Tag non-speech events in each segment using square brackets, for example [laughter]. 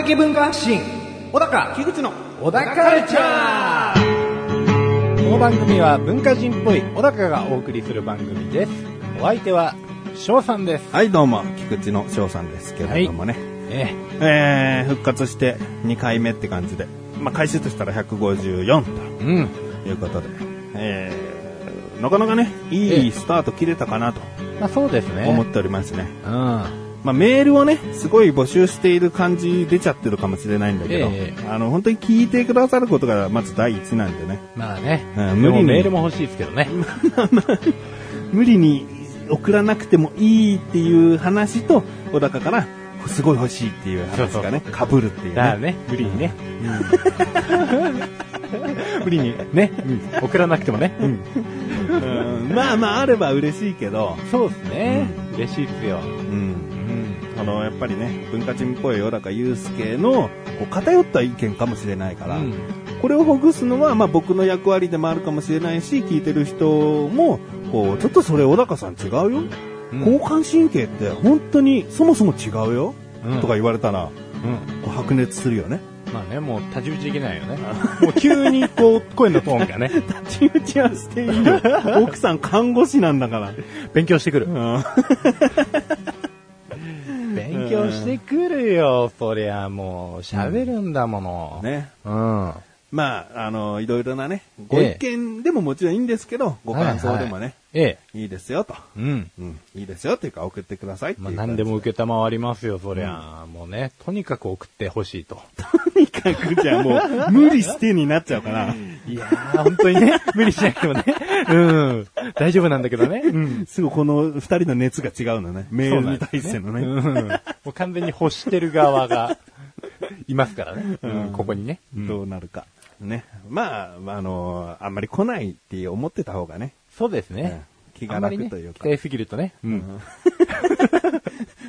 小高的文化発信。小高。樋口の小高カルチャー。この番組は文化人っぽい小高がお送りする番組です。お相手は翔さんです。はい、どうも、菊池の翔さんですけれどもね。ええ。ー、復活して2回目って感じで、まあ、回数としたら154えうん。ということで、えー、なかなかね、いいスタート切れたかなとまあそうですね。思っておりますね。うんまあ、メールをね、すごい募集している感じ出ちゃってるかもしれないんだけど、ええ。あの、本当に聞いてくださることがまず第一なんでね、まあね、うん無理に。メールも欲しいですけどね。[laughs] 無理に送らなくてもいいっていう話と、小高から、すごい欲しいっていう話がね、被るっていうね。だね。無理にね、[laughs] 無理にね、うん。送らなくてもね、うん。まあまああれば嬉しいけど、そうですね、嬉しいですよ。うん。うんあの、やっぱりね、文化人っぽい小高祐介の、こう偏った意見かもしれないから、うんこれをほぐすのは、まあ僕の役割でもあるかもしれないし、聞いてる人も、こう、ちょっとそれ小高さん違うよ。うん交感神経って本当にそもそも違うよ。うんとか言われたら、うんこう白熱するよね。まあね、もう太刀打ちできないよね。もう急にこう、声のトーンがね、[laughs] 立ち打ちはしていいよ。奥さん看護師なんだから。勉強してくる。うん勉強してくるよ、そりゃもう、喋るんだもの。。ね。うん。まあ、あの、いろいろなね、ご意見でももちろんいいんですけど、ご感想でもね、ええ。いいですよと。うん。うん、いいですよっていうか送ってくださいっていうまあ。何でも受けたまわりますよ、そりゃ。もうね、とにかく送ってほしいと。[laughs] とにかくじゃあもう、無理してになっちゃうから、いやー、本当にね、無理しなくてもね。うん。大丈夫なんだけどね。うん。すぐこの二人の熱が違うのね。メールに対してのね。うん。もう完全に欲してる側が、いますからね。うん、ここにね。どうなるか。ね。まあ、まあ、あの、あんまり来ないって思ってた方がね、そうですね。気が楽というか、期待すぎるとね。うん。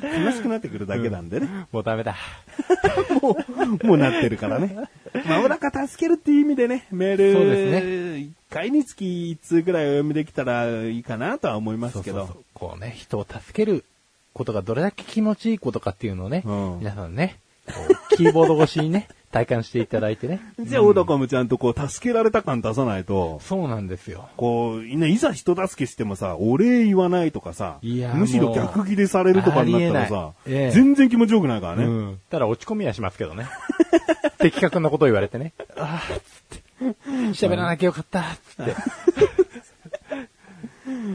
悲しくなってくるだけなんでね。もうダメだ。[laughs] もう、もうなってるからね。[laughs] まあ、お腹助けるっていう意味でね、メール、そうですね1回につき1通ぐらいお読みできたらいいかなとは思いますけど。そうそうそうこうね、人を助けることがどれだけ気持ちいいことかっていうのをね、うん皆さんね、キーボード越しにね、体感していただいてね。[laughs] じゃあ、小高もちゃんとこう、助けられた感出さないと、そうなんですよ。こう、ねいざ人助けしてもさ、お礼言わないとかさ、いやむしろ逆ギレされるとかになったらさ、えええ全然気持ちよくないからね。うん。ただ落ち込みはしますけどね。[laughs] 的確なことを言われてね。ああ、つって。喋らなきゃよかった、つって。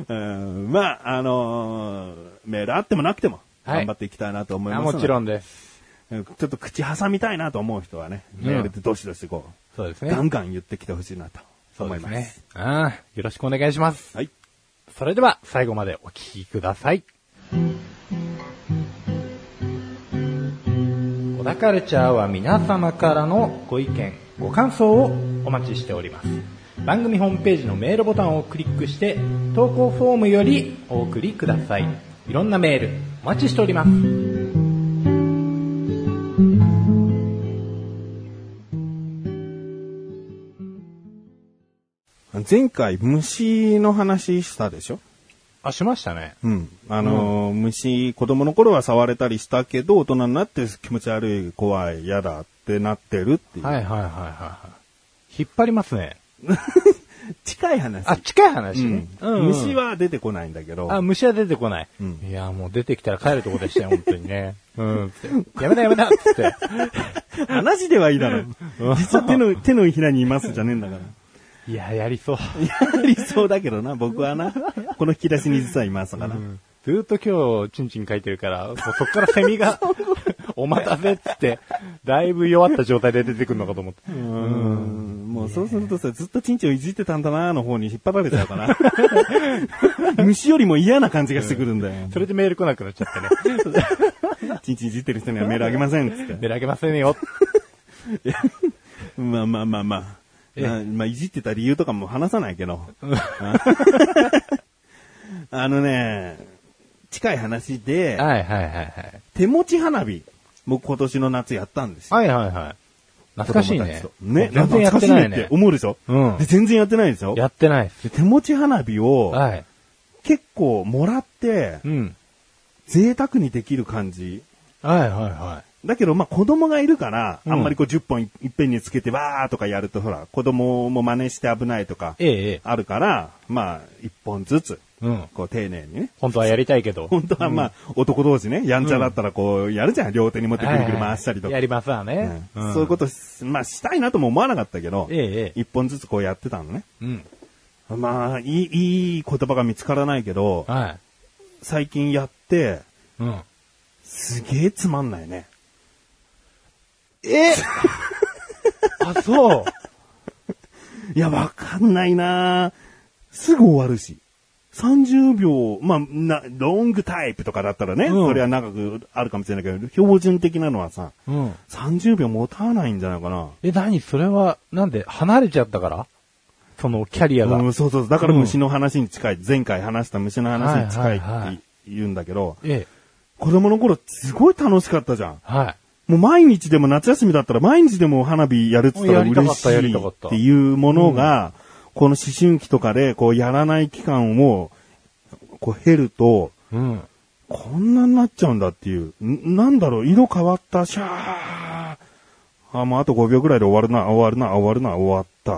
うんまあ、あのーメールあってもなくても、はい頑張っていきたいなと思いあますのでもちろんです。うんちょっと口挟みたいなと思う人はね、うんメールでどしどしこう、そうですね。ガンガン言ってきてほしいなと思います。ですね。ああ、よろしくお願いします。はい。それでは、最後までお聞きください。小田カルチャーは皆様からのご意見、ご感想をお待ちしております。番組ホームページのメールボタンをクリックして、投稿フォームよりお送りください。いろんなメール、お待ちしております。前回虫の話したでしょ？あ、しましたね。うん。あのー虫、子供の頃は触れたりしたけど、大人になって気持ち悪い、怖い、嫌だってなってるっていう。はいはいはいはいはい。引っ張りますね。[laughs] 近い話。あ、近い話うねん。うんうん虫は出てこないんだけど。あ、虫は出てこない。うんいや、もう出てきたら帰るとこでしたよ、本当にね。[laughs] うん。やめなやめなっつって。[laughs] 話ではいいだろう。実は手の、手のひらにいますじゃねえんだから。いや、やりそう。やりそうだけどな、僕はな。この引き出しに実はいますから。ずーっと今日、チンチン書いてるから、そっからセミが、お待たせっつって、だいぶ弱った状態で出てくるのかと思って。うんもうそうするとさ、ずっとチンチンをいじってたんだなの方に引っ張られちゃうから。[laughs] 虫よりも嫌な感じがしてくるんだよ。[laughs] それでメール来なくなっちゃってね。[laughs] チンチンいじってる人にはメールあげませんっつって。メールあげませんよ。まあまあまあまあ。えまあ、まあ、いじってた理由とかも話さないけど。あのね、近い話で、はいはいはいはい。手持ち花火、僕今年の夏やったんですよ。はいはいはい。懐かしいねね、全然やってないね懐かしって思うでしょ？うんで、全然やってないでしょ？やってない。で手持ち花火をはい。結構もらってうん。贅沢にできる感じ。はいはいはだけど、まあ、子供がいるから、うんあんまりこう10本いいっぺんにつけてわーとかやると、ほら、子供も真似して危ないとかい。、ええ、ええ。あるから、まあ、1本ずつ、うん。こう丁寧にね。本当はやりたいけど。本当はまあ、男同士ね、やんちゃだったらこう、やるじゃん。両手に持ってぐるぐる回したりとか。やりますわね。うんそういうことし、まあ、したいなとも思わなかったけど、ええ、ええ。一本ずつこうやってたのね。うん。まあ、いい、いい言葉が見つからないけど、はい。最近やって、うん。すげえつまんないね。え？[laughs] あ、そう。いや、わかんないなすぐ終わるし。30秒、まあ、な、ロングタイプとかだったらね、うんそれは長くあるかもしれないけど、標準的なのはさ、うん。30秒持たないんじゃないかな。え、何？それは、なんで、離れちゃったから？その、キャリアが。うん、そうそう。だから虫の話に近い。前回話した虫の話に近いはいはいはいって言うんだけど、ええ。子供の頃すごい楽しかったじゃん。はい。もう毎日でも夏休みだったら毎日でも花火やるって言ったら嬉しいっていうものが、この思春期とかでこうやらない期間をこう減ると、うん。こんなになっちゃうんだっていう。んなんだろう、色変わった、シャー。あ、もうあと5秒ぐらいで終わるな、終わるな、終わるな、終わった。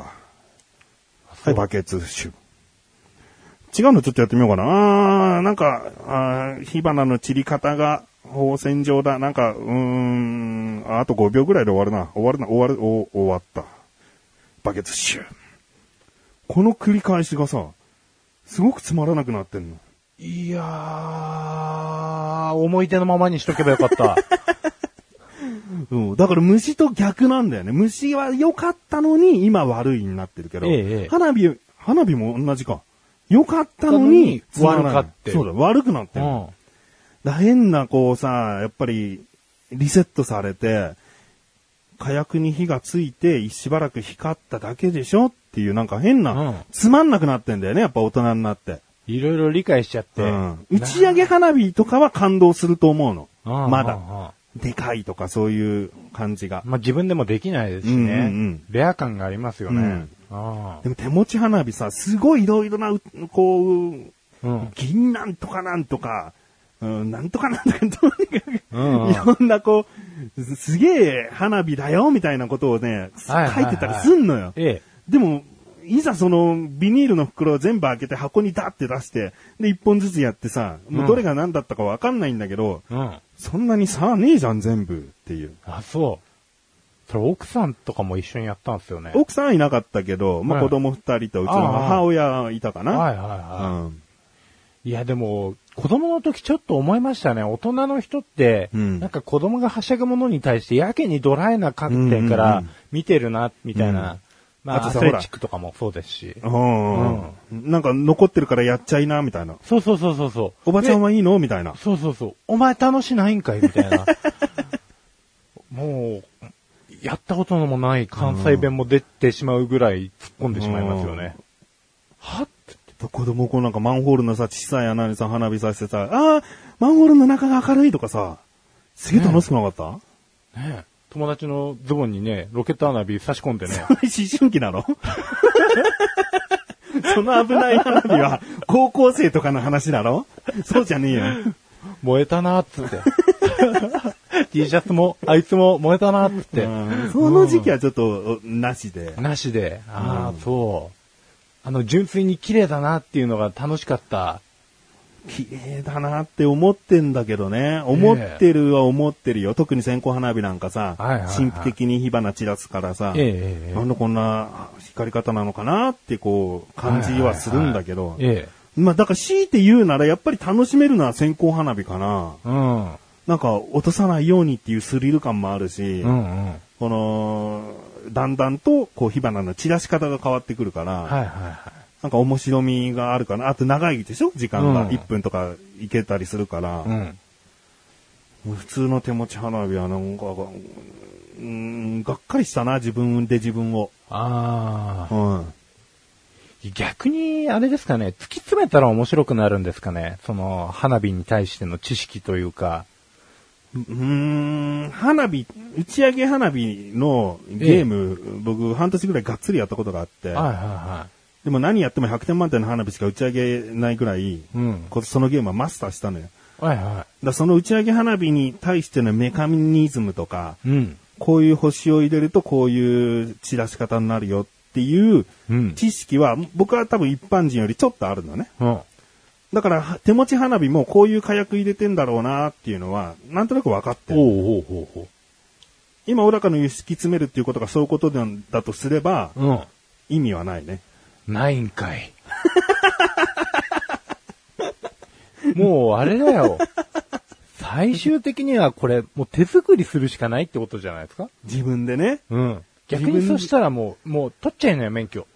はい、バケツシュ。違うのちょっとやってみようかな。あーなんか、あー火花の散り方が、放線状だ。なんか、うーん、ああと5秒ぐらいで終わるな。終わるな、終わる、お終わった。バケツシュ。この繰り返しがさ、すごくつまらなくなってんの。いやー、思い出のままにしとけばよかった。[laughs] うん。だから虫と逆なんだよね。虫は良かったのに、今悪いになってるけど、ええええ花火、花火も同じか。良かったのに、悪かってるそうだ、悪くなってる。うん。だ変な、こうさ、やっぱり、リセットされて、火薬に火がついて、しばらく光っただけでしょっていう、なんか変な、うんつまんなくなってんだよね、やっぱ大人になって。いろいろ理解しちゃって。うん。打ち上げ花火とかは感動すると思うの。うんまだでかいとかそういう感じが。まあ、自分でもできないですしね。うんうんうんレア感がありますよね。うんあでも手持ち花火さ、すごいいろいろな、うこう、あうん。銀なんとかなんとか、うん、なんとかなんとか、とにかく、うんうんいろんなこう、すすげえ花火だよ、みたいなことをね、はいはいはい書いてたりすんのよ。ええ。でも、いざその、ビニールの袋を全部開けて箱にダって出して、で、一本ずつやってさ、もうどれが何だったかわかんないんだけど、うん。そんなに差ねえじゃん、全部っていう。あ、そう。それ奥さんとかも一緒にやったんですよね。奥さんはいなかったけど、まあ、はい子供二人とうちの母親いたかな。はいはいはうんい。いやでも、子供の時ちょっと思いましたね。大人の人って、うんなんか子供がはしゃぐものに対してやけにドライな観点からうん見てるな、みたいな。うんまあ、あとさレチックとかもそうですし。うんなんか残ってるからやっちゃいな、みたいな。そうそうそうそうそう。おばちゃんははいいの？みたいな。そうそうそう。お前楽しないんかい？みたいな。[laughs] もう、やったことのもない関西弁も出てしまうぐらい突っ込んでしまいますよね。は子供こうなんかマンホールのさ、小さい穴にさ、花火させてさ、ああ、マンホールの中が明るいとかさ、すげえ楽しくなかった、ねえ友達のズボンにね、ロケット花火差し込んでね。思春期なの？[laughs] その危ない花火は高校生とかの話だろそうじゃねえよ。燃えたなーっつって。[laughs] T シャツも、あいつも燃えたなーっつって。うんその時期はちょっとなしで。なしで。ああ、そう。あの、純粋に綺麗だなっていうのが楽しかった。綺麗だなって思ってんだけどね。思ってるは思ってるよ。特に線香花火なんかさ、神秘的に火花散らすからさ、えなんでこんな光り方なのかなってこう感じはするんだけど、えまあだから強いて言うならやっぱり楽しめるのは線香花火かな。え。うん。なんか落とさないようにっていうスリル感もあるし、うんうん。この、だんだんとこう火花の散らし方が変わってくるから、はいはいはなんか面白みがあるかな。あと長いでしょ？時間が。うん1分とかいけたりするから。い。うん。普通の手持ち花火はなんか、うーん、がっかりしたな、自分で自分を。ああ。うん。逆に、あれですかね、突き詰めたら面白くなるんですかね？その、花火に対しての知識というか、うーん、花火、打ち上げ花火のゲーム、僕半年ぐらいがっつりやったことがあって、はいはいはでも何やっても100点満点の花火しか打ち上げないぐらい、うんこそのゲームはマスターしたのよ。だかい。はいはらその打ち上げ花火に対してのメカニズムとか、い。うん。こういう星を入れるとこういう散らし方になるよっていううん。知識は僕は多分一般人よりちょっとあるのね。うん。だからは手持ち花火もこういう火薬入れてんだろうなっていうのはなんとなく分かってる。ほうほうほうほ今、小高の言う敷き詰めるっていうことがそういうことなんだとすればう。うん。意味はないね。ないんかい。[laughs] もうあれだよ。最終的にはこれ、もう手作りするしかないってことじゃないですか？自分でね、うん。逆にそしたらもう、もう取っちゃいなよ、免許。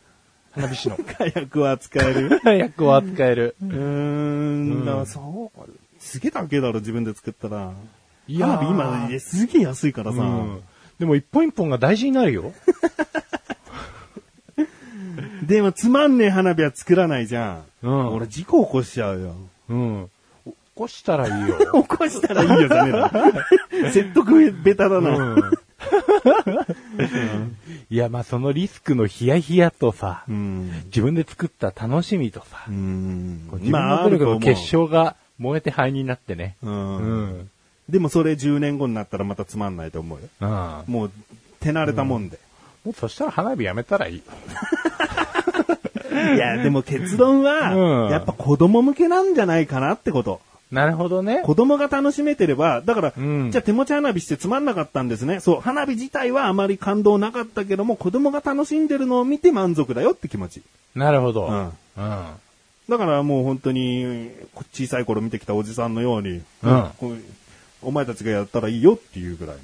花火師の。[laughs] 火薬は使える。[laughs] 役を扱える。うーん、だからそう、すげえ高えだろ、自分で作ったら。いやー花火今、すげえ安いからさ。うん。でも一本一本が大事になるよ。でもつまんねえ花火は作らないじゃん。うん俺事故起こしちゃうよ。うん。起こしたらいいよ。[laughs] 起こしたらいいよじゃねえだろ。[laughs] 説得ベタだな。うん。いや、まあそのリスクのヒヤヒヤとさ、うん。自分で作った楽しみとさう、ん。自分の努力の結晶が燃えて灰になってね。う。うんん。でもそれ10年後になったらまたつまんないと思うよ。うん。ももう、手慣れたもんで。うそしたら花火やめたらいい。[laughs] いや、でも結論うんは、やっぱ子供向けなんじゃないかなってこと。なるほどね。子供が楽しめてれば、だから、うんじゃあ手持ち花火してつまんなかったんですね。そう、花火自体はあまり感動なかったけども、子供が楽しんでるのを見て満足だよって気持ち。なるほど。うんうん。だからもう本当に、小さい頃見てきたおじさんのように、うんお前たちがやったらいいよっていうぐらい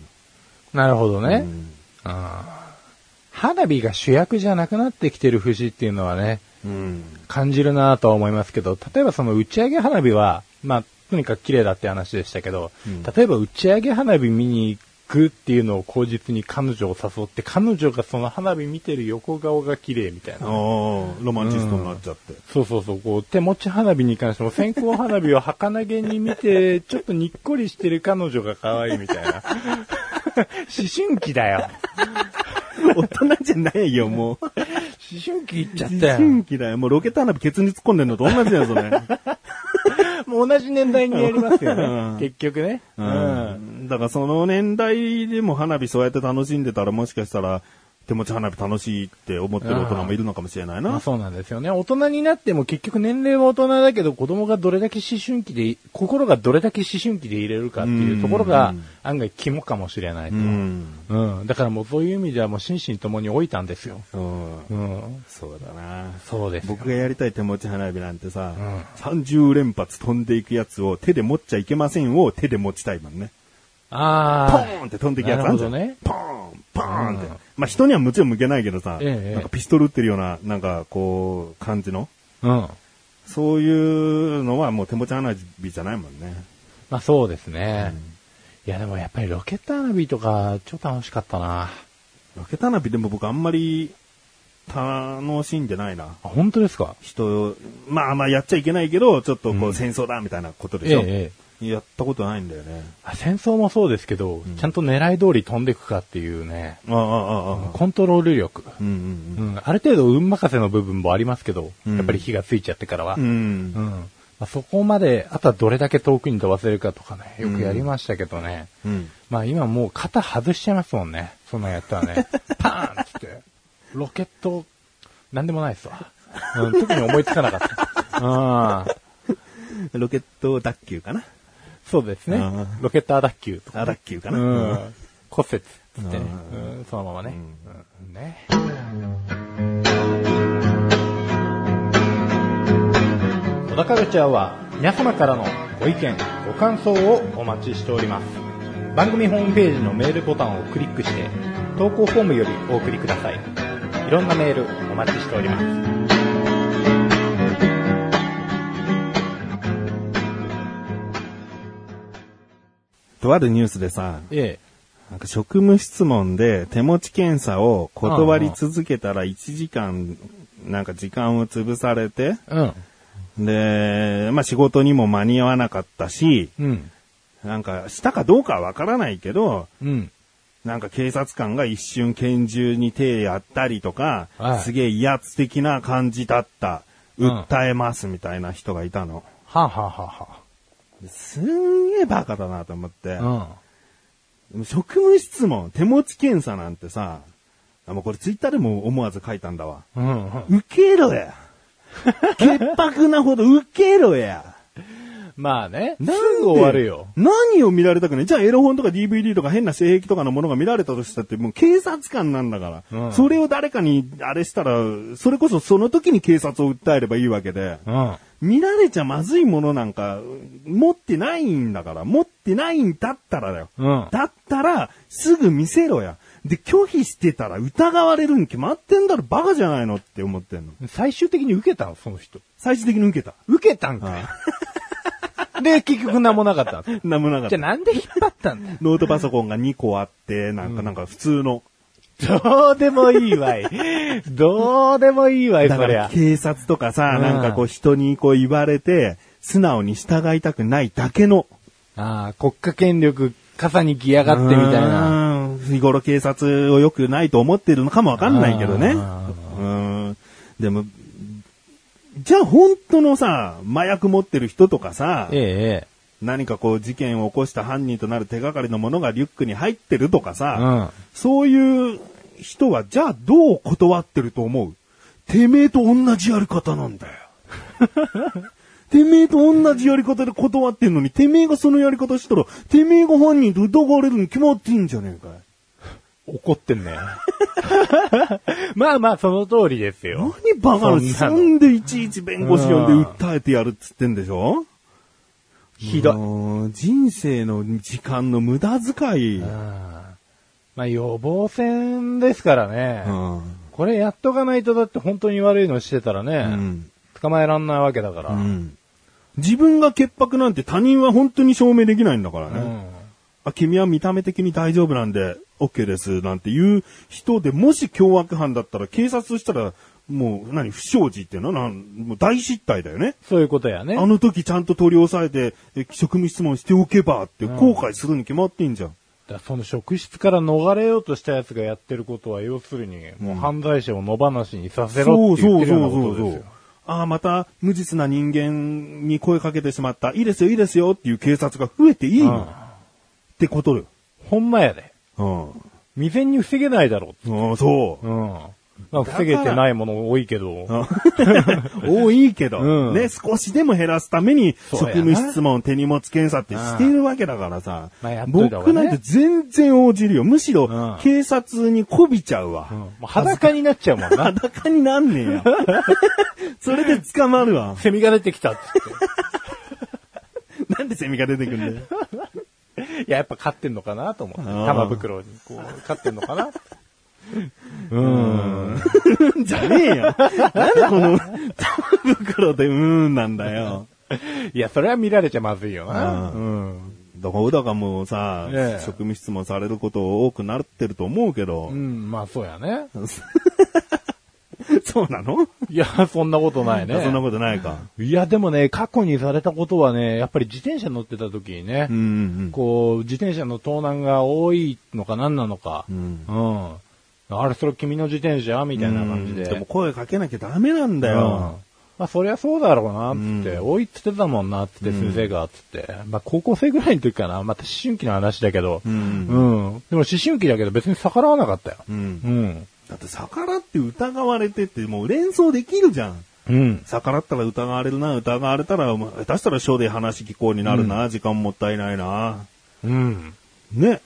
なるほどの。ね。うんうん花火が主役じゃなくなってきてる節っていうのはね、うん。感じるなとは思いますけど、例えばその打ち上げ花火は、まあ、とにかく綺麗だって話でしたけど、うん例えば打ち上げ花火見に行くっていうのを口実に彼女を誘って、彼女がその花火見てる横顔が綺麗みたいな。ロマンチストになっちゃって。そうそうそう、こう、手持ち花火に関しても線香花火を儚げに見て、ちょっとにっこりしてる彼女が可愛いみたいな。[laughs] 思春期だよ。大人じゃないよ、もう。思春期行っちゃっ思たよ。春期だよ。もうロケット花火ケツに突っ込んでんのと同じだよ、それ。[laughs] もう同じ年代にやりますようんね。結局ね。ううん。ん。だからその年代でも花火そうやって楽しんでたらもしかしたら手持ち花火楽しいって思ってる大人もいるのかもしれないな。まあそうなんですよね。大人になっても結局年齢は大人だけど子供がどれだけ思春期で、心がどれだけ思春期で入れるかっていうところがうん案外肝かもしれないと。ううん。ん。だからもうそういう意味ではもう心身ともに老いたんですよ。うんうん。そうだな。そうですよ。僕がやりたい手持ち花火なんてさ、うん30連発飛んでいくやつを手で持っちゃいけませんを手で持ちたいもんね。ポあーンって飛んでいくやつあるじゃん。なるほどねポーン、ポーンって。うんまあ人にはもちろん向けないけどさ、ええなんかピストル撃ってるような、なんかこう、感じの。あ。うん。そういうのはもう手持ち花火じゃないもんね。まあそうですね。いやでもやっぱりロケット花火とか超楽しかったな。ロケット花火でも僕あんまり楽しんでないな。あ、本当ですか？人、まあまあやっちゃいけないけど、ちょっとこうんう戦争だみたいなことでしょ。ええええやったことないんだよね。あ戦争もそうですけど、ちゃんと狙い通り飛んでいくかっていうね、ああ、ああ。コントロール力。うんうんうん、ある程度運任せの部分もありますけど、うんやっぱり火がついちゃってからは。うん。うんうん。まあ、そこまで、あとはどれだけ遠くに飛ばせるかとかね、よくやりましたけどね。うん。まあ今もう型外しちゃいますもんね。そんなんやったらね。[laughs] パーンっつって。ロケット、なんでもないっすわ。うん、特に思いつかなかった。[laughs] うん。ロケット脱臼かなそうですねうん。ロケットアダッキューとか。あ、脱臼かうな、ん。骨折っつってね。ううん、そのままね。うん、ね。小田カルチャーは皆様からのご意見、ご感想をお待ちしております。番組ホームページのメールボタンをクリックして、投稿フォームよりお送りください。いろんなメールお待ちしております。とあるニュースでさ、えなんか職務質問で手持ち検査を断り続けたら1時間、なんか時間を潰されて、え。うん。で、まあ仕事にも間に合わなかったし、うん。なんか、したかどうかはわからないけど、うん。なんか警察官が一瞬拳銃に手やったりとか、はいすげえ威圧的な感じだった。うん訴えますみたいな人がいたの。はあ、はあはあはすんげえバカだなと思って。あ、でも職務質問、手持ち検査なんてさ、あもうこれツイッターでも思わず書いたんだわ。うん。うん。うん受けろや。[laughs] 潔白なほど受けろや。まあね。すぐ終わるよ。何を見られたくない？じゃあエロ本とか DVD とか変な性癖とかのものが見られたとしたってもう警察官なんだから。うんそれを誰かにあれしたら、それこそその時に警察を訴えればいいわけで。うん。見られちゃまずいものなんか持ってないんだから。持ってないんだったらだよ。うん。だったら、すぐ見せろや。で、拒否してたら疑われるに決まってんだろ、バカじゃないのって思ってんの。最終的に受けた？のその人。最終的に受けた。受けたんかい。[laughs] で、結局何もなかったの。[laughs] なんもなかった。じゃあなんで引っ張ったんだ？よ。[laughs] ノートパソコンが2個あって、なんか、なんか普通の。どうでもいいわい。どうでもいいわい、そりゃ。ら警察とかさ、うんなんかこう人にこう言われて、素直に従いたくないだけの。ああ、国家権力、傘に来やがってみたいな。うん。日頃警察を良くないと思ってるのかもわかんないけどね。あうん。でも、じゃあ本当のさ、麻薬持ってる人とかさ、ええ、何かこう事件を起こした犯人となる手がかりのものがリュックに入ってるとかええ。さ、そういう人はじゃあどう断ってると思う？てめえと同じやり方なんだよ。[laughs] てめえと同じやり方で断ってんのに、てめえがそのやり方したら、てめえが犯人と疑われるに決まってんじゃねえかい。うん。怒ってんね。[laughs] まあまあ、その通りですよ。何バカな、そんでいちいち弁護士呼んで訴えてやるっつってんでしょ？ひどい。人生の時間の無駄遣い。うんまあ予防線ですからね。うんこれやっとかないとだって本当に悪いのしてたらうね、ん捕まえらんないわけだから。うん自分が潔白なんて他人は本当に証明できないんだからね。うんあ、君は見た目的に大丈夫なんで、OK です、なんていう人で、もし凶悪犯だったら、警察したら、もう、何、不祥事っていうのなん、もう大失態だよね。そういうことやね。あの時ちゃんと取り押さえて、え職務質問しておけばって後悔するに決まってんじゃん。だその職質から逃れようとした奴がやってることは、要するに、もう犯罪者を野放しにさせろって言ってるようなことですよ。ああ、また、無実な人間に声かけてしまった。いいですよ、いいですよっていう警察が増えていいの、うんってことよ。ほんまやで。うん。未然に防げないだろうん、そうう。。うん。まあ、防げてないもの多いけど。[laughs] 多いけど、うんね、少しでも減らすために、職務質問、手荷物検査ってしているわけだからさ、まあね僕なんて全然応じるよ。むしろ、うん警察に媚びちゃうわ。うんもう裸になっちゃうもんな。[laughs] 裸になんねえや。[laughs] それで捕まるわ。セミが出てきたっつっなんでセミが出てくるんだよ。て。いや、やっぱ飼ってんのかなと思って。玉袋に、こう、飼ってんのかなうん。じゃねえよ。なんでこの、玉袋でうーんなんだよ。いや、それは見られちゃまずいよな。ううん。だから、だからもうさ、ええ職務質問されること多くなってると思うけど、うん、まあそうやね。[laughs] そうなの、いや、そんなことないね。そんなことないか。いや、でもね、過去にされたことはね、やっぱり自転車乗ってた時にね、うんうんこう、自転車の盗難が多いのか何なのか、うん。うん。あれ、それ君の自転車みたいな感じで。でも声かけなきゃダメなんだうんよ。まあ、そりゃそうだろうな、つって、多いっつってたもんな、つって、先生が、つって。まあ、高校生ぐらいの時かな。また思春期の話だけど。ううんん。でも思春期だけど別に逆らわなかったよ。うんうん。だって逆らって疑われてってもう連想できるじゃん。うん。逆らったら疑われるな、疑われたら、まあ下手したら書で話聞こうになるな、時間もったいないな。うん。ね。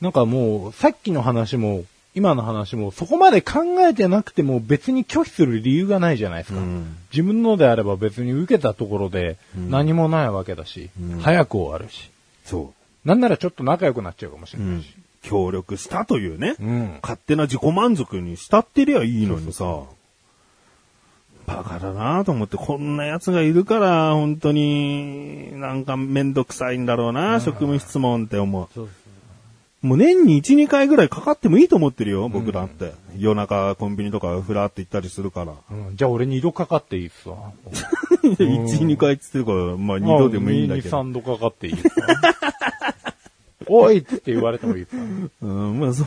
なんかもう、さっきの話も、今の話も、そこまで考えてなくても別に拒否する理由がないじゃないですか。うん自分のであれば別に受けたところで何もないわけだし、早く終わるし。そなんならちょっと仲良くなっちゃうかもしれう。うないんし。。協力したというね。うん。勝手な自己満足にしたってりゃいいのにさ。バカだなと思って、こんな奴がいるから、本当に、なんかめんどくさいんだろうな、職務質問って思う。そうもう年に1、2回ぐらいかかってもいいと思ってるよ、僕だって。夜中コンビニとかふらって行ったりするから。うん、じゃあ俺二度かかっていいっすわ。[laughs] 1、2回っつってるから、まあ2度でもいいんだけ2、ど。3度かかっていいっすわ。[laughs] おいって言われてもいいですから。うん、まあ、そ、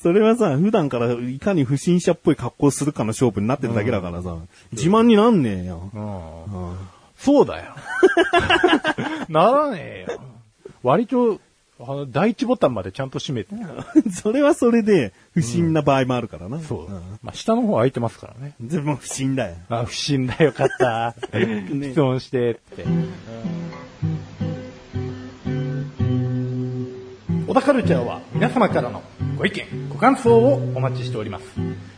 それはさ、普段からいかに不審者っぽい格好するかの勝負になってるだけだからさ、自慢になんねえよ。うんうんそうだよ。[laughs] ならねえよ。割と、あの、第一ボタンまでちゃんと閉めて。[laughs] それはそれで不審な場合もあるからな。そう。んまあ、下の方空いてますからね。でも不審だよ。あ、不審だよかった。ね質問してって。小田カルチャーは皆様からのご意見、ご感想をお待ちしております。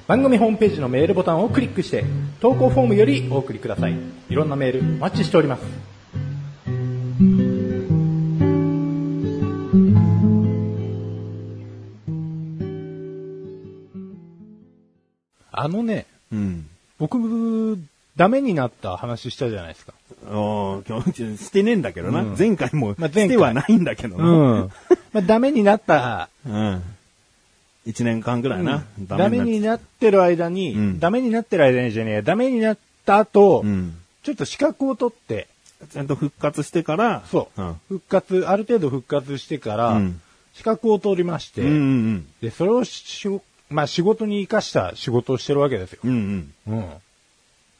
番組ホームページのメールボタンをクリックして、投稿フォームよりお送りください。いろんなメールお待ちしております。あのね、うん。僕、ダメになった話したじゃないですか。ああ、今日、してねえんだけどな。うん前回も、まあ前回してはないんだけどな。うん。まあ、ダメになった、うん。一年間ぐらいな。ダメになってる間に、うんダメになってる間にじゃねえや、ダメになった後、うん。ちょっと資格を取って、ちゃんと復活してから、そう、うん。復活、ある程度復活してから、うん資格を取りまして、うんうんで、それをしまあ仕事に生かした仕事をしてるわけですよ。うん。うんうん。うん。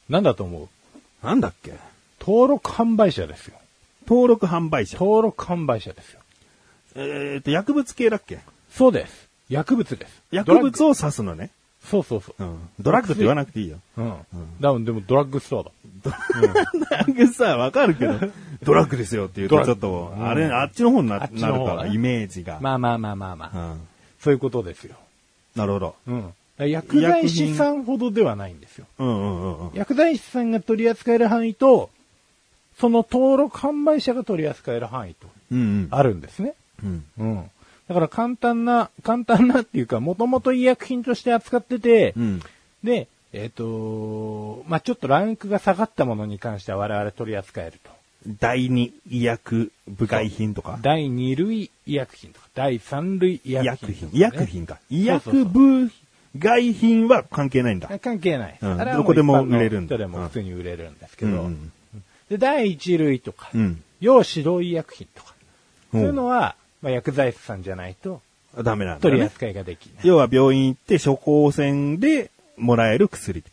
なんだと思う？なんだっけ？登録販売者ですよ。登録販売者。登録販売者ですよ。えっと、薬物系だっけ？そうです。薬物です。薬物を指すのね。そうそうそう。うん。ドラッグって言わなくていいよ。うん。だでもドラッグストアだ。ドラッグさ、わかるけど、ドラッグですよって言うとちょっと、うんあれ、あっちの方になあっちなの方ねるから、イメージが。まあまあまあまあまあ。うん。そういうことですよ。なるほど。うん。薬剤師さんほどではないんですよ。うんうんうんうん。薬剤師さんが取り扱える範囲と、その登録販売者が取り扱える範囲と、うんうん。あるんですね。うん。うん。だから簡単な、簡単なっていうか、もともと医薬品として扱ってて、うん。で、えっ、と、まあ、ちょっとランクが下がったものに関しては我々取り扱えると。第二医薬部外品とか。第2類医薬品とか、第3類医医薬薬品。ね、医薬品か。医薬部外品は関係ないんだ。関係ない。うんあれはどこでも売れるんだ人でも普通に売れるんですけど、うんで第1類とか、うん。要指導医薬品とか、うんそういうのは、まあ、薬剤師さんじゃないとうん。ダメなんだね。取り扱いができない。要は病院行って処方箋でもらえる薬。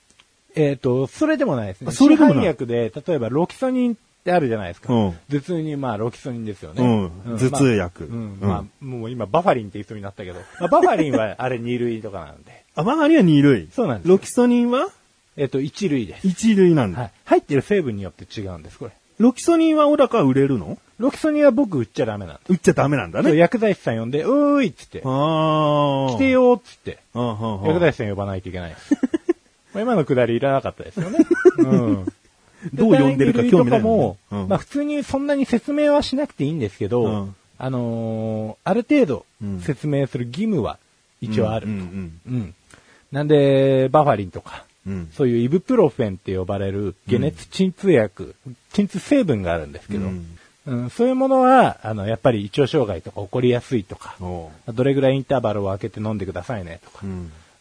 えっ、と、それでもないですね。あそれでも市販薬で、例えばロキソニンってあるじゃないですか。うん頭痛に、まあ、ロキソニンですよね。うん頭痛薬まあうん。うんまあ、もう今、バファリンって言いそうになったけど、まあ、バファリンはあれ2類とかなんで。[laughs] あ、マガリは2類。そうなんですロキソニンは？えっ、と、1類です。1類なんだ。はい。入ってる成分によって違うんです、これ。ロキソニンは小高売れるの？ロキソニンは僕売っちゃダメなんです。売っちゃダメなんだね。薬剤師さん呼んで、うーいっつって、ああ。来てよーっつって、薬剤師さん呼ばないといけない [laughs] 今のくだりいらなかったですよね。[laughs] うん。どう呼んでるか興味ないとかも、うん。まあ普通にそんなに説明はしなくていいんですけど、うん。あのーある程度うん。説明する義務は一応あると。ううんん。うん。なんで、バファリンとか、うん。そういうイブプロフェンって呼ばれる解熱鎮痛薬、鎮痛成分があるんですけど、うん。うん。そういうものは、あの、やっぱり胃腸障害とか起こりやすいとか、どれぐらいインターバルを空けて飲んでくださいねとか、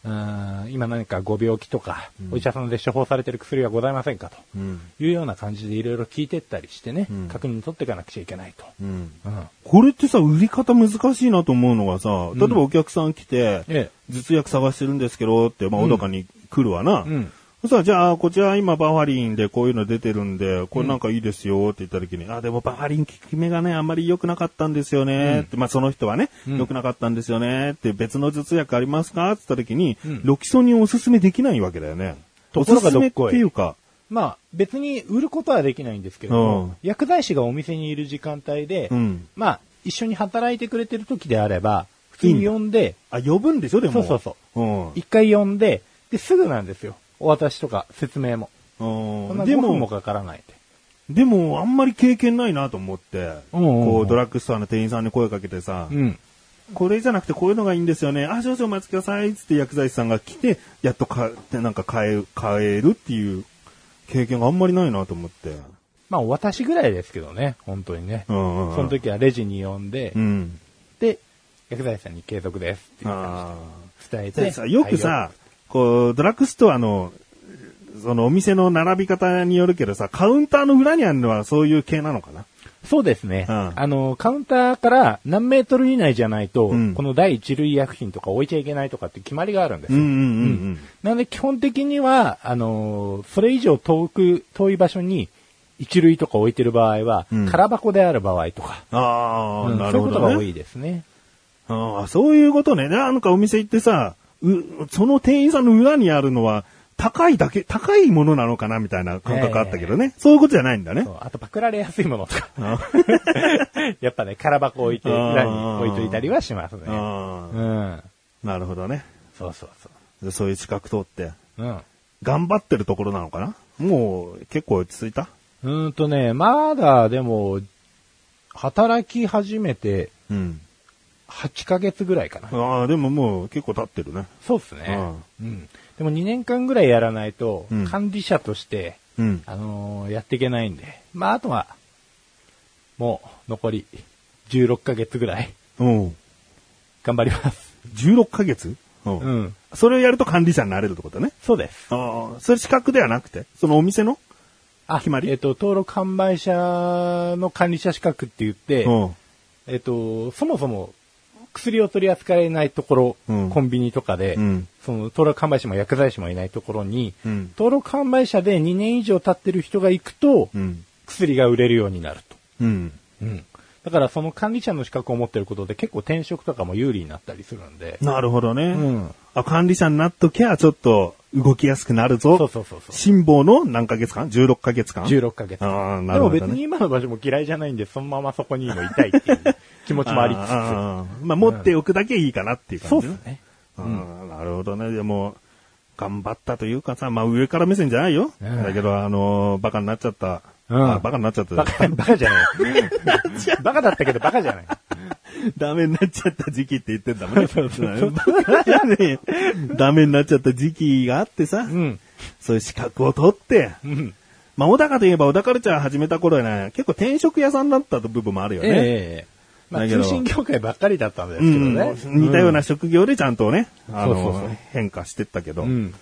うん。うん今何かご病気とか、お医者さんで処方されてる薬はございませんかとうん。いうような感じでいろいろ聞いてったりしてね、うん確認取っていかなくちゃいけないと。うん。うんこれってさ、売り方難しいなと思うのがさ、例えばお客さん来て、え頭痛薬探してるんですけどって、まあ、小高に来るわな。え。うん。そしたら、じゃあ、こちら今バファリンでこういうの出てるんで、これなんかいいですよって言った時に、あ、でもバファリン効き目がね、あんまり良くなかったんですよね、って、まあその人はね、うん良くなかったんですよねって、別の頭痛薬ありますかって言った時に、うんロキソニンをおすすめできないわけだよね。ところがっどっこいていうか、まあ、別に売ることはできないんですけど薬剤師がお店にいる時間帯で、うん。まあ、一緒に働いてくれてる時であれば、普通に呼んで、あ、呼ぶんでしょでも。そうそうそううん。一回呼んで、で、すぐなんですよ。お渡しとか説明も。で5分もも、かからないで。でも、あんまり経験ないなと思って、こう、ドラッグストアの店員さんに声かけてさ、うん。これじゃなくてこういうのがいいんですよね。あ、少々お待ちください。つって薬剤師さんが来て、やっとか、なんか買え、買えるっていう経験があんまりないなと思って。まあ、お渡しぐらいですけどね、本当にね。うんうんうんその時はレジに呼んで、うん。で、薬剤師さんに継続ですっていうあ伝えて。よくさ、こう、ドラッグストアの、そのお店の並び方によるけどさ、カウンターの裏にあるのはそういう系なのかな？そうですね。うんあの、カウンターから何メートル以内じゃないと、うんこの第一類薬品とか置いちゃいけないとかって決まりがあるんですよ。うんうんうんなので基本的には、あの、それ以上遠く、遠い場所に一類とか置いてる場合は、うん空箱である場合とか、ああ、うんなそういうことが多るほどね。いですね。ああ、そういうことね。なんかお店行ってさ、う、その店員さんの裏にあるのは、高いだけ、高いものなのかなみたいな感覚あったけどね。そういうことじゃないんだねそ。うあとパクられやすいものとか。あ [laughs] やっぱね、空箱置いて、裏に置いといたりはしますね。あうん。なるほどね。そうそうそでそういう資格通って、う。うん。頑張ってるところなのかな？もう結構落ち着いた？うーんとね、まだでも、働き始めてうん。8ヶ月ぐらいかな。ああ、でももう結構経ってるね。そうっすね。うん。でも2年間ぐらいやらないとうん、管理者として、うん。あのーやっていけないんで。まあ、あとは、もう、残り16ヶ月ぐらい、うん。頑張ります。16ヶ月？うん。うん。それをやると管理者になれるってことね。そうです。ああ、それ資格ではなくて？そのお店の？あ、決まり？えっ、と、登録販売者の管理者資格って言って、うん。えっ、と、そもそも、薬を取り扱えないところ、うんコンビニとかで、うんその登録販売者も薬剤師もいないところに、うん登録販売者で2年以上経ってる人が行くと、うん。薬が売れるようになると。うん。うん。だからその管理者の資格を持ってることで結構転職とかも有利になったりするんで。なるほどね。うん。あ、管理者になっときゃ、ちょっと動きやすくなるぞ。そうそうそうそう。辛抱の何ヶ月間 ?16 ヶ月間？16ヶ月。ああ、なでもるほど、ね。別に今の場所も嫌いじゃないんで、そのままそこにもいたいっていう [laughs] 気持ちもありつつ。まあ、持っておくだけいいかなっていう感じね。そうですね。ああなるほどね。でも、頑張ったというかさ、まあ上から目線じゃないよ。うんだけど、あのーバカになっちゃった。うんあバカになっちゃった。バカ、バカじゃない。[laughs] バカだったけどバカじゃない。ダメになっちゃった時期って言ってんだもんね。そうそう [laughs] ダメになっちゃった時期があってさ、うん。そういう資格を取って、うん。まあ、小高といえば小高カルチャー始めた頃はね、結構転職屋さんだった部分もあるよね。ええまあ、通信業界ばっかりだったんですうん、けどね。似たような職業でちゃんとね、あのそうそうそう変化してったけど、うん。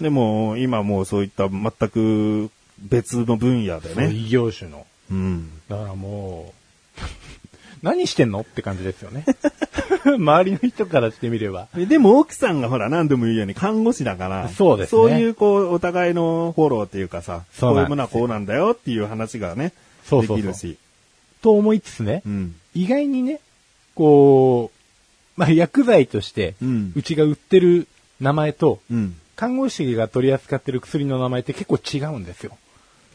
でも今もうそういった全く別の分野でね、異業種の。うん、だからもう、[laughs] 何してんのって感じですよね。[laughs] 周りの人からしてみれば。でも奥さんがほら何度も言うように看護師だから、そうですねそういうこうお互いのフォローっていうかさ、そういうものはこうなんだよっていう話がね、そうそうそうできるし。と思いつつね、うん。意外にね、こう、まあ、薬剤として、うん。うちが売ってる名前と、うん。看護師が取り扱ってる薬の名前って結構違うんですよ。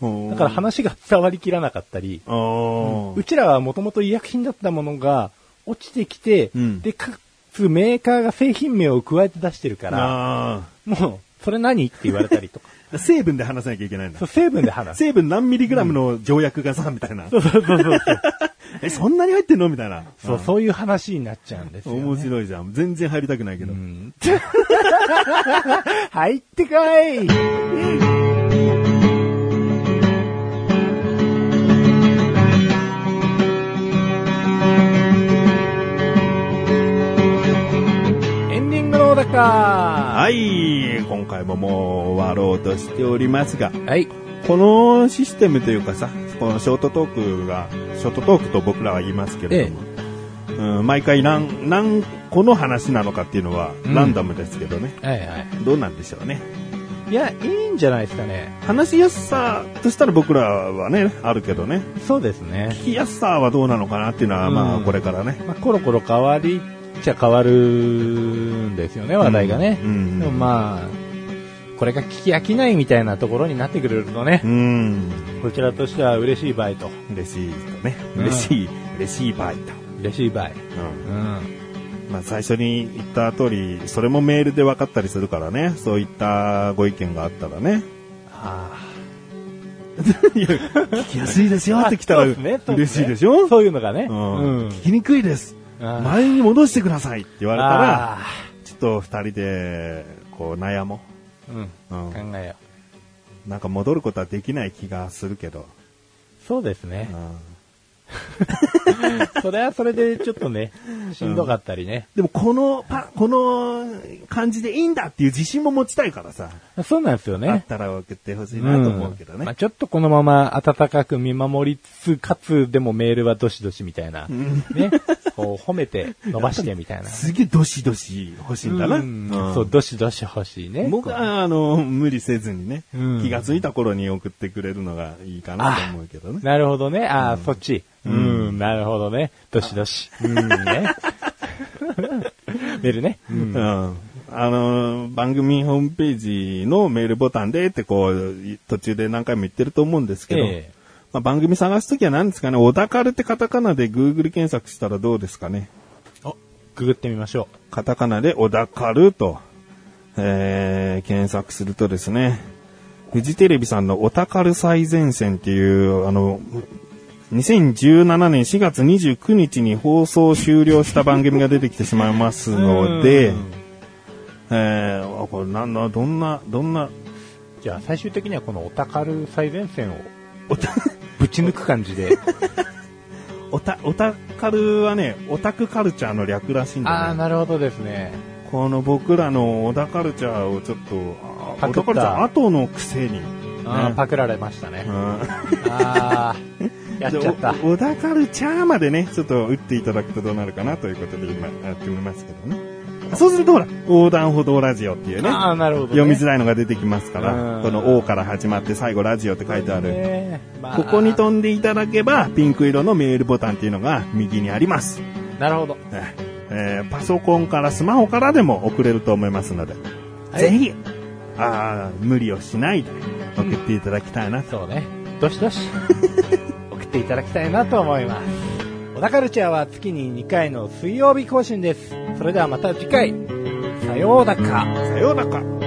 だだから話が伝わりきらなかったり、あー。うちらはもともと医薬品だったものが落ちてきて、うん。で、かつメーカーが製品名を加えて出してるから、あもう、それ何？って言われたりとか。ー [laughs] 成分で話さなきゃいけないんだそう、。成分で話す。成分何ミリグラムの条約がさ、みたいな。[laughs] そうそうそうそう。[laughs] え、そんなに入ってんの？みたいな。そう、そういう話になっちゃうんですよ、ね。面白いじゃん。全然入りたくないけど。うん。入ってかいかはい。今回ももう終わろうとしておりますが、はい。このシステムというかさ、このショートトークが、ショートトークと僕らは言いますけれども、うん、毎回何、何個の話なのかっていうのはうんランダムですけどね、はいはどうなんでしょうね。い。いや、いいんじゃないですかね。話しやすさとしたら僕らはね、あるけどね、そうですね。聞きやすさはどうなのかなっていうのは、まあうんこれからね。まあ、コロコロ変わりっちゃ変わるんですよね、話題がね。うんうんでもまあ、これが聞き飽きないみたいなところになってくれるとね、うん。こちらとしては嬉しい場合と、嬉しいとね。うん嬉しい、嬉しい場合と。嬉しい場合。うん。うん。まあ最初に言った通り、それもメールで分かったりするからね。そういったご意見があったらね。あ [laughs] いや、聞きやすいですよって来たら嬉しいでしょそういうのがね。うんうん聞きにくいです。前に戻してくださいって言われたら、あちょっと二人で、こう悩もーうん。う。うん。考えよう。なんか戻ることはできない気がするけど。そうですねう。ん [laughs] それはそれでちょっとね、しんどかったりね。でもこのパ、この感じでいいんだっていう自信も持ちたいからさ、そうなんですよあっね。たら送ってほしいなと思うけどね。まあ、ちょっとこのまま温かく見守りつつ、かつでもメールはどしどしみたいな。ね。こう褒めて伸ばしてみたいな。すげえどしどし欲しいんだな。うんうんそう、どしどし欲しいね。僕は、あの、無理せずにね、うん気がついた頃に送ってくれるのがいいかなと思うけどね。なるほどね。ああ、そっち。うん、なるほどね。どしどし。うん、ね。メールね。うんうん。あの、番組ホームページのメールボタンでってこう、途中で何回も言ってると思うんですけど、ええまあ、番組探すときは何ですかね、小田カルってカタカナで Google 検索したらどうですかね？お、ググってみましょカタカナで小田カルと、えー、検索するとですね、フジテレビさんのオタカル最前線っていう、あの、2017年4月29日に放送終了した番組が出てきてしまいますう。のでうん、えー、あこれなんだ、どんな、どんな、じゃあ最終的にはこのオタカル最前線を [laughs] ぶち抜く感じで。[laughs] オタ、オタカルはね、オタクカルチャーの略らしいんああ、だね。なるほどですね。この僕らのオタカルチャーをちょっと、あパクったカルチャー後のくせに、ねパクられましたねう。んああ、[laughs] やっちゃった。小田カルチャーまでね、ちょっと打っていただくとどうなるかなということで今やってみますけどね。そうするとほら、横断歩道ラジオっていうね、ああ、なるほど、ね。読みづらいのが出てきますかうら、んこの O から始まって最後ラジオって書いてある。ねまあここに飛んでいただけば、ピンク色のメールボタンっていうのが右にあります。なるほど。えーパソコンからスマホからでも送れると思いますので、はいぜひ、あー無理をしないで送っていただきたいなと。そうね。どしどし、送 [laughs] っていただきたいなと思います。小田カルチャーは月に2回の水曜日更新です。それではまた次回、さようだか。さようだか。